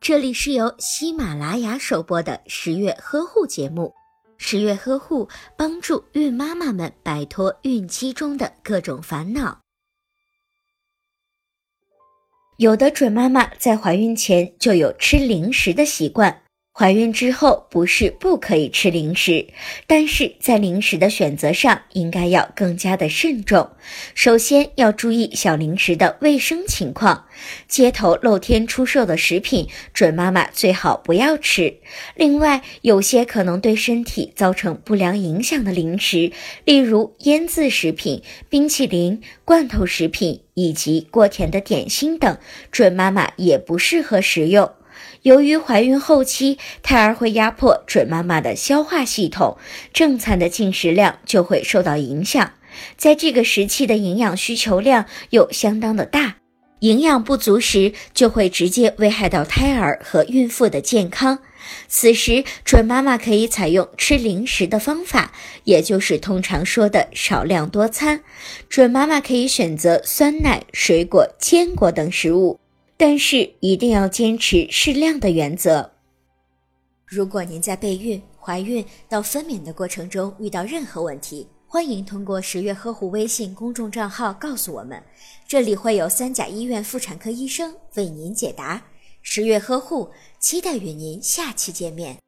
这里是由喜马拉雅首播的十月呵护节目。十月呵护帮助孕妈妈们摆脱孕期中的各种烦恼。有的准妈妈在怀孕前就有吃零食的习惯。怀孕之后不是不可以吃零食，但是在零食的选择上应该要更加的慎重。首先要注意小零食的卫生情况，街头露天出售的食品，准妈妈最好不要吃。另外，有些可能对身体造成不良影响的零食，例如腌制食品、冰淇淋、罐头食品以及过甜的点心等，准妈妈也不适合食用。由于怀孕后期，胎儿会压迫准妈妈的消化系统，正餐的进食量就会受到影响。在这个时期的营养需求量又相当的大，营养不足时就会直接危害到胎儿和孕妇的健康。此时，准妈妈可以采用吃零食的方法，也就是通常说的少量多餐。准妈妈可以选择酸奶、水果、坚果等食物。但是一定要坚持适量的原则。如果您在备孕、怀孕到分娩的过程中遇到任何问题，欢迎通过十月呵护微信公众账号告诉我们，这里会有三甲医院妇产科医生为您解答。十月呵护，期待与您下期见面。